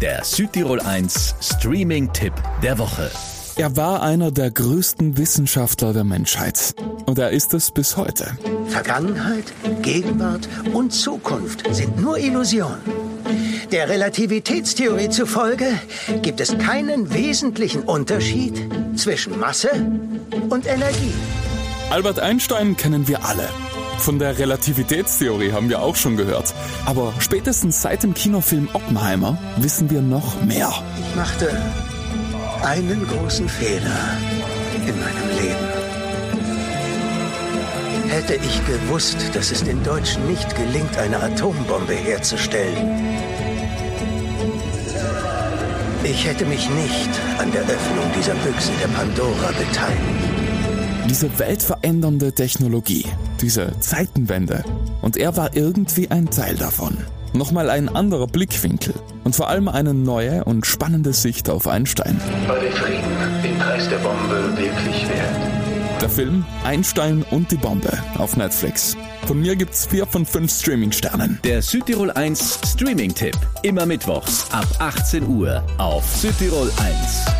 Der Südtirol 1 Streaming-Tipp der Woche. Er war einer der größten Wissenschaftler der Menschheit. Und er ist es bis heute. Vergangenheit, Gegenwart und Zukunft sind nur Illusionen. Der Relativitätstheorie zufolge gibt es keinen wesentlichen Unterschied zwischen Masse und Energie. Albert Einstein kennen wir alle. Von der Relativitätstheorie haben wir auch schon gehört. Aber spätestens seit dem Kinofilm Oppenheimer wissen wir noch mehr. Ich machte einen großen Fehler in meinem Leben. Hätte ich gewusst, dass es den Deutschen nicht gelingt, eine Atombombe herzustellen, ich hätte mich nicht an der Öffnung dieser Büchse der Pandora beteiligt. Diese weltverändernde Technologie, diese Zeitenwende. Und er war irgendwie ein Teil davon. Nochmal ein anderer Blickwinkel und vor allem eine neue und spannende Sicht auf Einstein. War der Frieden den Preis der Bombe wirklich wert? Der Film Einstein und die Bombe auf Netflix. Von mir gibt's vier von fünf Streaming-Sternen. Der Südtirol 1 Streaming-Tipp. Immer mittwochs ab 18 Uhr auf Südtirol 1.